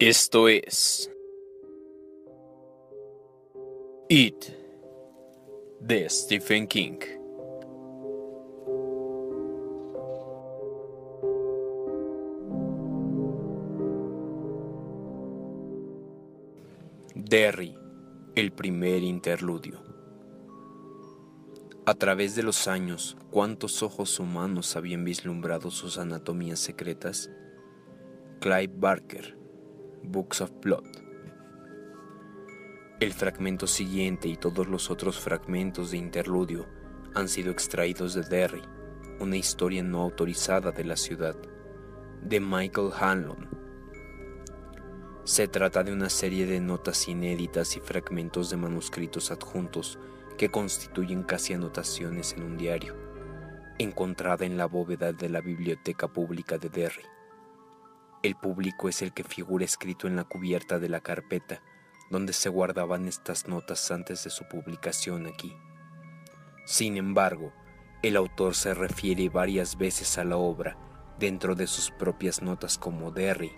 Esto es It de Stephen King. Derry, el primer interludio. A través de los años, ¿cuántos ojos humanos habían vislumbrado sus anatomías secretas? Clive Barker, Books of Blood. El fragmento siguiente y todos los otros fragmentos de interludio han sido extraídos de Derry, una historia no autorizada de la ciudad, de Michael Hanlon. Se trata de una serie de notas inéditas y fragmentos de manuscritos adjuntos que constituyen casi anotaciones en un diario, encontrada en la bóveda de la Biblioteca Pública de Derry. El público es el que figura escrito en la cubierta de la carpeta donde se guardaban estas notas antes de su publicación aquí. Sin embargo, el autor se refiere varias veces a la obra dentro de sus propias notas como Derry,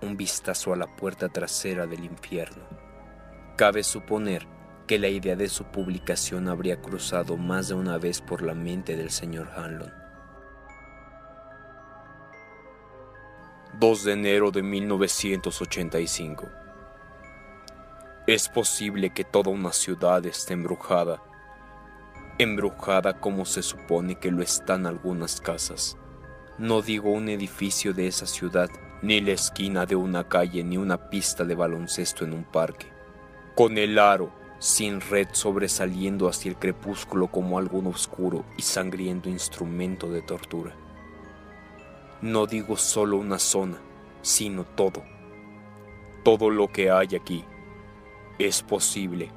un vistazo a la puerta trasera del infierno. Cabe suponer que la idea de su publicación habría cruzado más de una vez por la mente del señor Hanlon. 2 de enero de 1985. Es posible que toda una ciudad esté embrujada, embrujada como se supone que lo están algunas casas. No digo un edificio de esa ciudad, ni la esquina de una calle, ni una pista de baloncesto en un parque. Con el aro, sin red sobresaliendo hacia el crepúsculo como algún oscuro y sangriento instrumento de tortura. No digo solo una zona, sino todo. Todo lo que hay aquí. Es posible.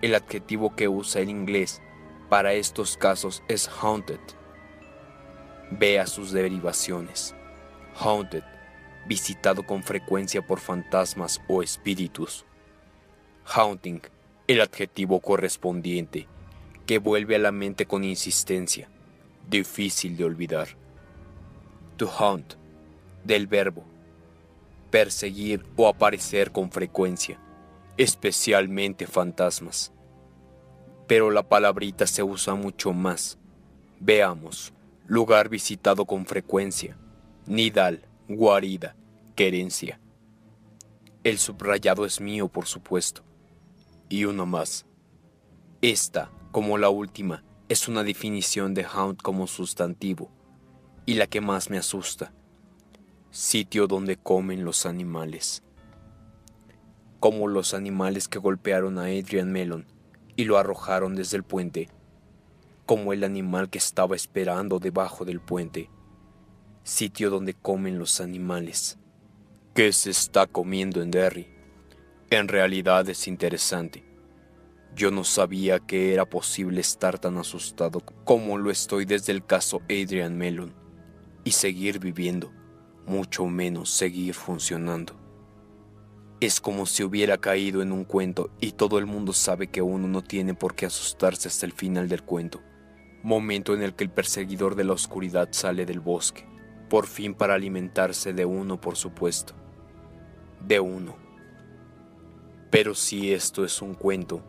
El adjetivo que usa el inglés para estos casos es haunted. Vea sus derivaciones. Haunted, visitado con frecuencia por fantasmas o espíritus. Haunting, el adjetivo correspondiente, que vuelve a la mente con insistencia, difícil de olvidar. To hunt, del verbo, perseguir o aparecer con frecuencia, especialmente fantasmas. Pero la palabrita se usa mucho más. Veamos, lugar visitado con frecuencia, nidal, guarida, querencia. El subrayado es mío, por supuesto. Y uno más. Esta, como la última, es una definición de haunt como sustantivo, y la que más me asusta. Sitio donde comen los animales. Como los animales que golpearon a Adrian Mellon y lo arrojaron desde el puente. Como el animal que estaba esperando debajo del puente. Sitio donde comen los animales. ¿Qué se está comiendo en Derry? En realidad es interesante. Yo no sabía que era posible estar tan asustado como lo estoy desde el caso Adrian Mellon y seguir viviendo, mucho menos seguir funcionando. Es como si hubiera caído en un cuento y todo el mundo sabe que uno no tiene por qué asustarse hasta el final del cuento, momento en el que el perseguidor de la oscuridad sale del bosque, por fin para alimentarse de uno, por supuesto, de uno. Pero si esto es un cuento,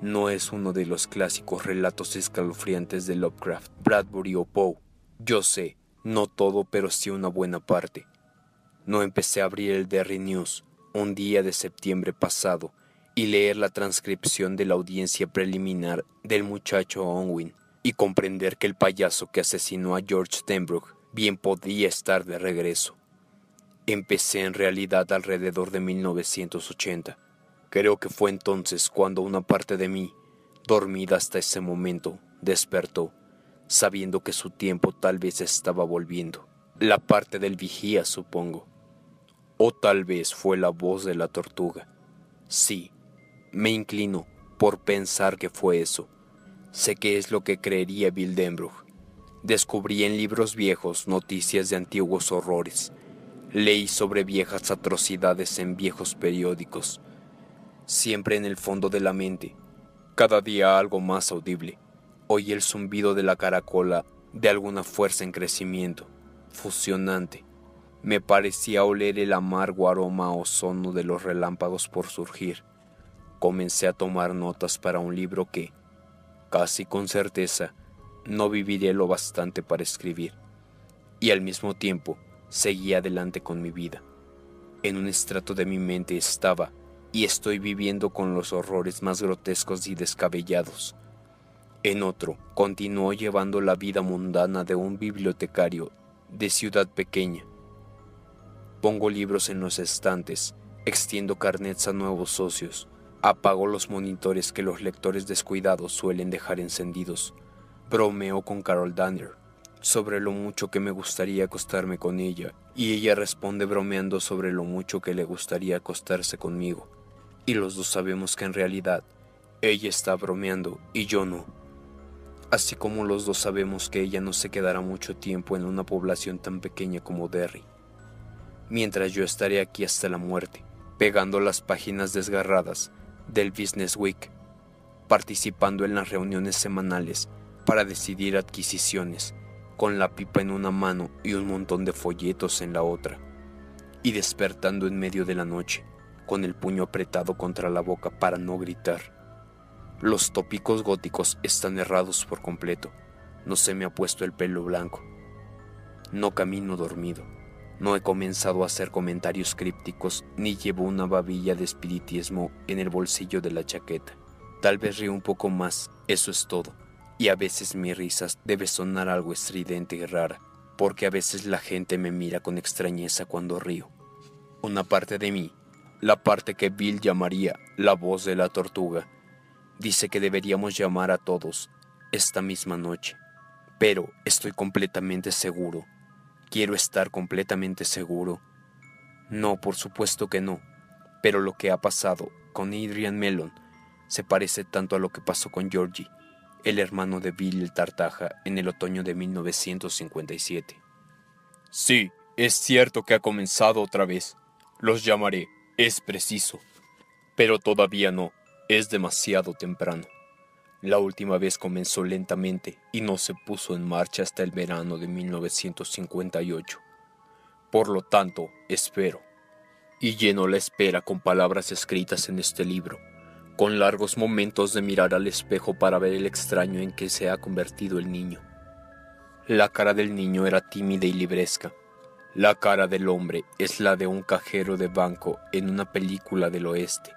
no es uno de los clásicos relatos escalofriantes de Lovecraft, Bradbury o Poe. Yo sé, no todo, pero sí una buena parte. No empecé a abrir el Derry News un día de septiembre pasado y leer la transcripción de la audiencia preliminar del muchacho Onwin y comprender que el payaso que asesinó a George Denbrook bien podía estar de regreso. Empecé en realidad alrededor de 1980 Creo que fue entonces cuando una parte de mí, dormida hasta ese momento, despertó, sabiendo que su tiempo tal vez estaba volviendo. La parte del vigía, supongo. O tal vez fue la voz de la tortuga. Sí, me inclino por pensar que fue eso. Sé que es lo que creería Bill Denbrough. Descubrí en libros viejos noticias de antiguos horrores. Leí sobre viejas atrocidades en viejos periódicos siempre en el fondo de la mente, cada día algo más audible. Oí el zumbido de la caracola de alguna fuerza en crecimiento, fusionante. Me parecía oler el amargo aroma ozono de los relámpagos por surgir. Comencé a tomar notas para un libro que, casi con certeza, no viviré lo bastante para escribir. Y al mismo tiempo, seguía adelante con mi vida. En un estrato de mi mente estaba y estoy viviendo con los horrores más grotescos y descabellados. En otro, continuó llevando la vida mundana de un bibliotecario de ciudad pequeña. Pongo libros en los estantes, extiendo carnets a nuevos socios, apago los monitores que los lectores descuidados suelen dejar encendidos, bromeo con Carol Danner sobre lo mucho que me gustaría acostarme con ella, y ella responde bromeando sobre lo mucho que le gustaría acostarse conmigo y los dos sabemos que en realidad ella está bromeando y yo no. Así como los dos sabemos que ella no se quedará mucho tiempo en una población tan pequeña como Derry, mientras yo estaré aquí hasta la muerte, pegando las páginas desgarradas del Business Week, participando en las reuniones semanales para decidir adquisiciones, con la pipa en una mano y un montón de folletos en la otra, y despertando en medio de la noche con el puño apretado contra la boca para no gritar. Los tópicos góticos están errados por completo. No se me ha puesto el pelo blanco. No camino dormido. No he comenzado a hacer comentarios crípticos ni llevo una babilla de espiritismo en el bolsillo de la chaqueta. Tal vez río un poco más, eso es todo. Y a veces mi risas debe sonar algo estridente y rara, porque a veces la gente me mira con extrañeza cuando río. Una parte de mí la parte que Bill llamaría la voz de la tortuga. Dice que deberíamos llamar a todos esta misma noche. Pero estoy completamente seguro. Quiero estar completamente seguro. No, por supuesto que no. Pero lo que ha pasado con Adrian Mellon se parece tanto a lo que pasó con Georgie, el hermano de Bill el Tartaja, en el otoño de 1957. Sí, es cierto que ha comenzado otra vez. Los llamaré. Es preciso, pero todavía no, es demasiado temprano. La última vez comenzó lentamente y no se puso en marcha hasta el verano de 1958. Por lo tanto, espero. Y lleno la espera con palabras escritas en este libro, con largos momentos de mirar al espejo para ver el extraño en que se ha convertido el niño. La cara del niño era tímida y libresca, la cara del hombre es la de un cajero de banco en una película del oeste.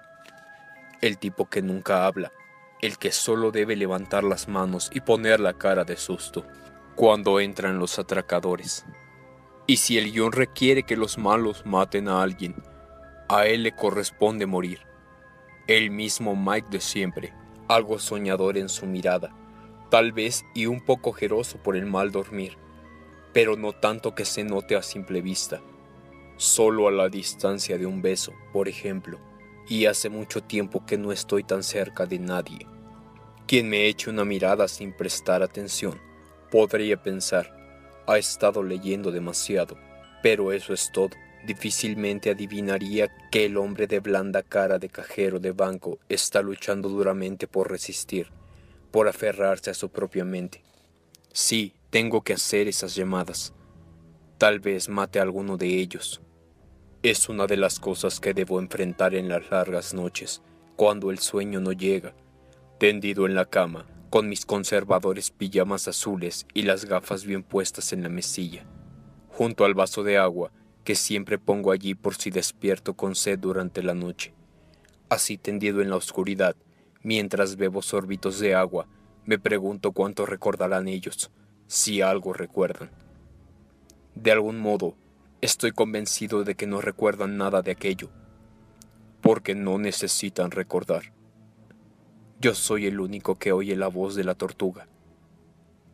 El tipo que nunca habla, el que solo debe levantar las manos y poner la cara de susto cuando entran los atracadores. Y si el guion requiere que los malos maten a alguien, a él le corresponde morir. El mismo Mike de siempre, algo soñador en su mirada, tal vez y un poco ojeroso por el mal dormir pero no tanto que se note a simple vista, solo a la distancia de un beso, por ejemplo, y hace mucho tiempo que no estoy tan cerca de nadie. Quien me eche una mirada sin prestar atención podría pensar, ha estado leyendo demasiado, pero eso es todo. Difícilmente adivinaría que el hombre de blanda cara de cajero de banco está luchando duramente por resistir, por aferrarse a su propia mente. Sí, tengo que hacer esas llamadas. Tal vez mate a alguno de ellos. Es una de las cosas que debo enfrentar en las largas noches, cuando el sueño no llega, tendido en la cama, con mis conservadores pijamas azules y las gafas bien puestas en la mesilla, junto al vaso de agua que siempre pongo allí por si despierto con sed durante la noche. Así tendido en la oscuridad, mientras bebo sorbitos de agua, me pregunto cuánto recordarán ellos, si algo recuerdan. De algún modo, estoy convencido de que no recuerdan nada de aquello, porque no necesitan recordar. Yo soy el único que oye la voz de la tortuga,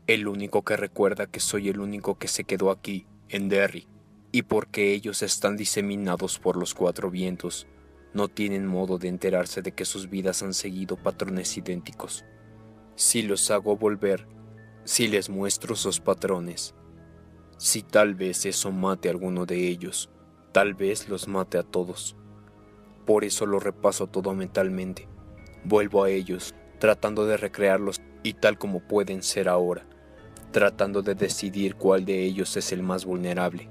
el único que recuerda que soy el único que se quedó aquí, en Derry, y porque ellos están diseminados por los cuatro vientos, no tienen modo de enterarse de que sus vidas han seguido patrones idénticos. Si los hago volver, si les muestro sus patrones, si tal vez eso mate a alguno de ellos, tal vez los mate a todos. Por eso lo repaso todo mentalmente. Vuelvo a ellos, tratando de recrearlos y tal como pueden ser ahora, tratando de decidir cuál de ellos es el más vulnerable.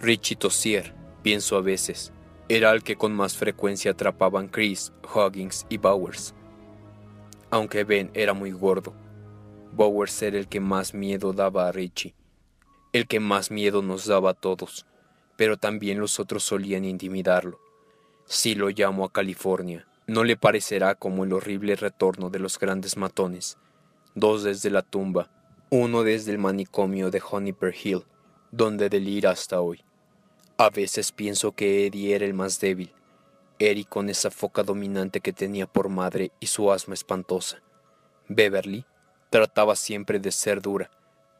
Richie Tossier, pienso a veces, era el que con más frecuencia atrapaban Chris, Huggins y Bowers. Aunque Ben era muy gordo, Bowers era el que más miedo daba a Richie, el que más miedo nos daba a todos, pero también los otros solían intimidarlo. Si lo llamo a California, no le parecerá como el horrible retorno de los grandes matones, dos desde la tumba, uno desde el manicomio de Honeyper Hill, donde delira hasta hoy. A veces pienso que Eddie era el más débil, Eddie con esa foca dominante que tenía por madre y su asma espantosa. Beverly trataba siempre de ser dura,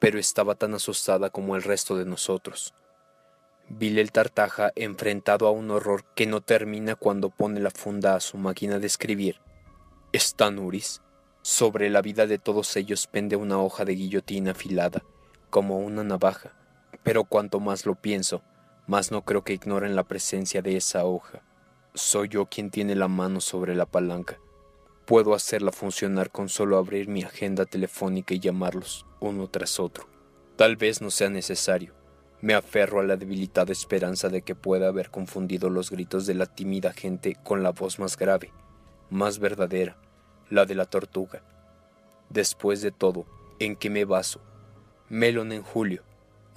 pero estaba tan asustada como el resto de nosotros. Bill el Tartaja enfrentado a un horror que no termina cuando pone la funda a su máquina de escribir. Stan Uris. Sobre la vida de todos ellos pende una hoja de guillotina afilada, como una navaja, pero cuanto más lo pienso, mas no creo que ignoren la presencia de esa hoja. Soy yo quien tiene la mano sobre la palanca. Puedo hacerla funcionar con solo abrir mi agenda telefónica y llamarlos uno tras otro. Tal vez no sea necesario. Me aferro a la debilitada esperanza de que pueda haber confundido los gritos de la tímida gente con la voz más grave, más verdadera, la de la tortuga. Después de todo, ¿en qué me baso? Melon en julio,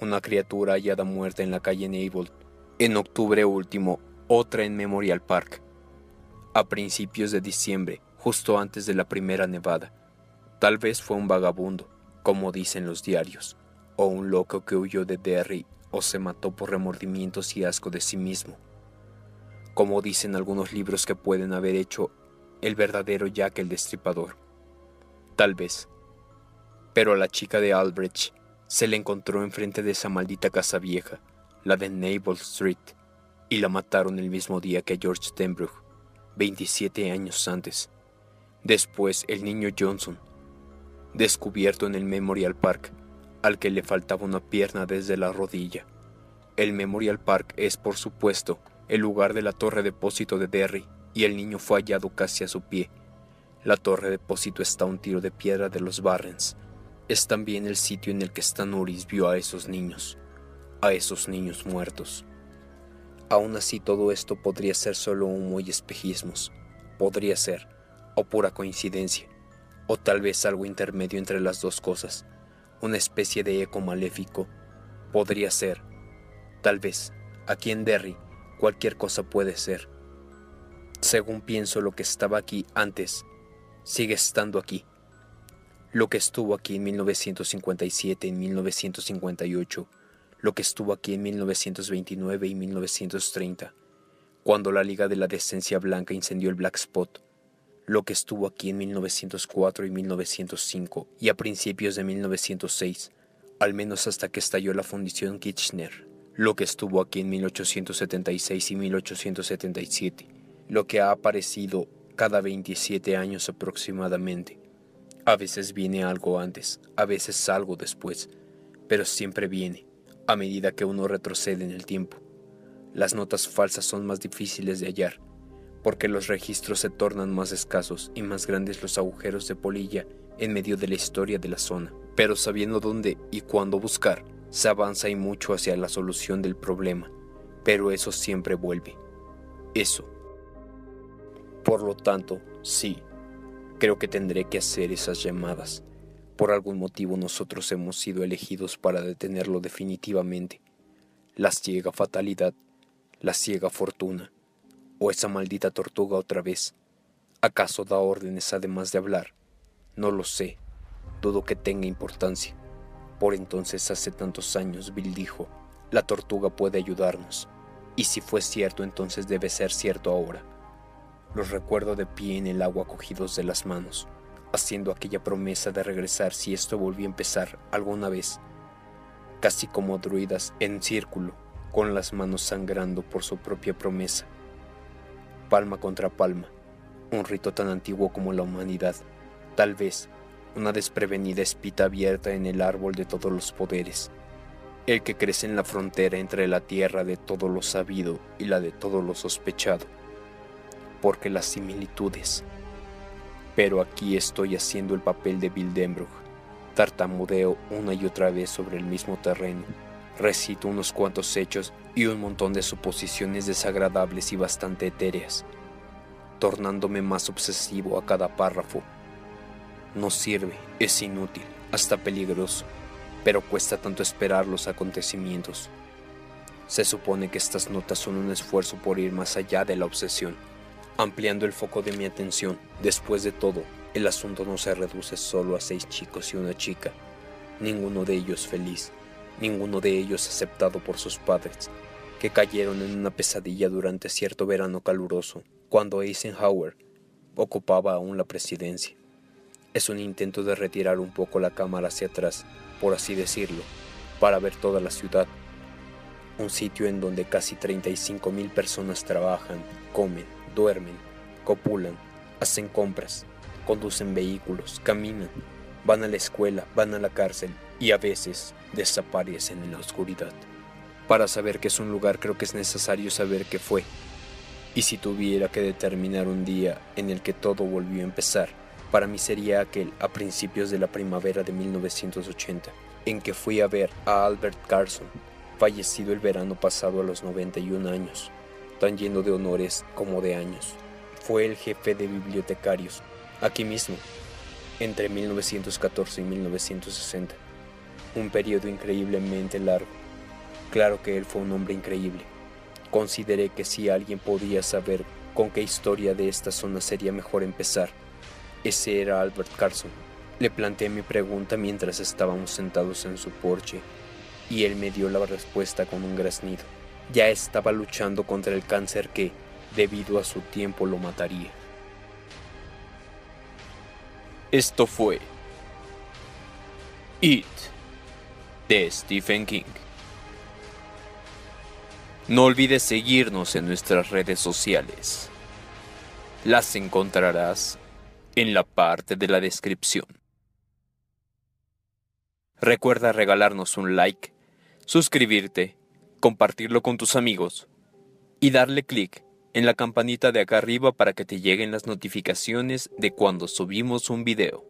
una criatura hallada muerta en la calle Neibold. En octubre último, otra en Memorial Park. A principios de diciembre, justo antes de la primera nevada. Tal vez fue un vagabundo, como dicen los diarios, o un loco que huyó de Derry o se mató por remordimientos y asco de sí mismo. Como dicen algunos libros que pueden haber hecho el verdadero Jack el Destripador. Tal vez. Pero a la chica de Albrecht se le encontró enfrente de esa maldita casa vieja, la de Naval Street, y la mataron el mismo día que George Denbrook, 27 años antes. Después el niño Johnson, descubierto en el Memorial Park, al que le faltaba una pierna desde la rodilla. El Memorial Park es, por supuesto, el lugar de la torre depósito de Derry, y el niño fue hallado casi a su pie. La torre depósito está a un tiro de piedra de los Barrens, es también el sitio en el que Stanuris vio a esos niños, a esos niños muertos. Aún así todo esto podría ser solo humo y espejismos, podría ser, o pura coincidencia, o tal vez algo intermedio entre las dos cosas, una especie de eco maléfico, podría ser, tal vez, aquí en Derry, cualquier cosa puede ser. Según pienso lo que estaba aquí antes, sigue estando aquí. Lo que estuvo aquí en 1957 en 1958, lo que estuvo aquí en 1929 y 1930, cuando la Liga de la Decencia Blanca incendió el Black Spot, lo que estuvo aquí en 1904 y 1905 y a principios de 1906, al menos hasta que estalló la fundición Kitchener, lo que estuvo aquí en 1876 y 1877, lo que ha aparecido cada 27 años aproximadamente, a veces viene algo antes, a veces algo después, pero siempre viene, a medida que uno retrocede en el tiempo. Las notas falsas son más difíciles de hallar, porque los registros se tornan más escasos y más grandes los agujeros de polilla en medio de la historia de la zona. Pero sabiendo dónde y cuándo buscar, se avanza y mucho hacia la solución del problema, pero eso siempre vuelve. Eso. Por lo tanto, sí, Creo que tendré que hacer esas llamadas. Por algún motivo nosotros hemos sido elegidos para detenerlo definitivamente. La ciega fatalidad, la ciega fortuna, o esa maldita tortuga otra vez. ¿Acaso da órdenes además de hablar? No lo sé. Dudo que tenga importancia. Por entonces hace tantos años Bill dijo, la tortuga puede ayudarnos. Y si fue cierto, entonces debe ser cierto ahora. Los recuerdo de pie en el agua cogidos de las manos, haciendo aquella promesa de regresar si esto volvía a empezar alguna vez, casi como druidas en círculo, con las manos sangrando por su propia promesa. Palma contra palma, un rito tan antiguo como la humanidad, tal vez una desprevenida espita abierta en el árbol de todos los poderes, el que crece en la frontera entre la tierra de todo lo sabido y la de todo lo sospechado porque las similitudes. Pero aquí estoy haciendo el papel de Bill Denbrook. Tartamudeo una y otra vez sobre el mismo terreno, Recito unos cuantos hechos y un montón de suposiciones desagradables y bastante etéreas, tornándome más obsesivo a cada párrafo. No sirve, es inútil, hasta peligroso, pero cuesta tanto esperar los acontecimientos. Se supone que estas notas son un esfuerzo por ir más allá de la obsesión, ampliando el foco de mi atención. Después de todo, el asunto no se reduce solo a seis chicos y una chica, ninguno de ellos feliz, ninguno de ellos aceptado por sus padres, que cayeron en una pesadilla durante cierto verano caluroso, cuando Eisenhower ocupaba aún la presidencia. Es un intento de retirar un poco la cámara hacia atrás, por así decirlo, para ver toda la ciudad un sitio en donde casi 35 mil personas trabajan, comen, duermen, copulan, hacen compras, conducen vehículos, caminan, van a la escuela, van a la cárcel y a veces desaparecen en la oscuridad. Para saber que es un lugar creo que es necesario saber qué fue. Y si tuviera que determinar un día en el que todo volvió a empezar, para mí sería aquel a principios de la primavera de 1980, en que fui a ver a Albert Carson, fallecido el verano pasado a los 91 años, tan lleno de honores como de años. Fue el jefe de bibliotecarios, aquí mismo, entre 1914 y 1960. Un periodo increíblemente largo. Claro que él fue un hombre increíble. Consideré que si alguien podía saber con qué historia de esta zona sería mejor empezar, ese era Albert Carson. Le planteé mi pregunta mientras estábamos sentados en su porche y él me dio la respuesta con un graznido. Ya estaba luchando contra el cáncer que, debido a su tiempo, lo mataría. Esto fue It de Stephen King. No olvides seguirnos en nuestras redes sociales. Las encontrarás en la parte de la descripción. Recuerda regalarnos un like suscribirte, compartirlo con tus amigos y darle clic en la campanita de acá arriba para que te lleguen las notificaciones de cuando subimos un video.